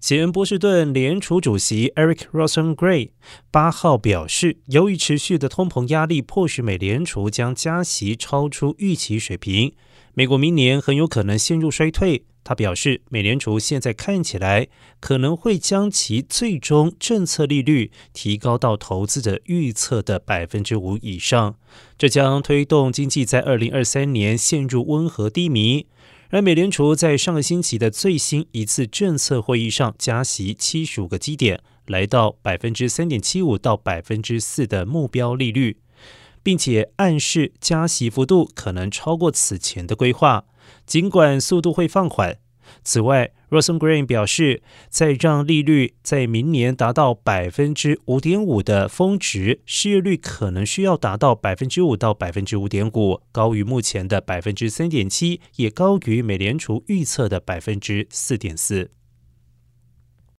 前波士顿联储主席 Eric Rosengren 八号表示，由于持续的通膨压力，迫使美联储将加息超出预期水平，美国明年很有可能陷入衰退。他表示，美联储现在看起来可能会将其最终政策利率提高到投资者预测的百分之五以上，这将推动经济在二零二三年陷入温和低迷。而美联储在上个星期的最新一次政策会议上加息七十五个基点，来到百分之三点七五到百分之四的目标利率，并且暗示加息幅度可能超过此前的规划，尽管速度会放缓。此外，Rosengren 表示，在让利率在明年达到百分之五点五的峰值，失业率可能需要达到百分之五到百分之五点五，高于目前的百分之三点七，也高于美联储预测的百分之四点四。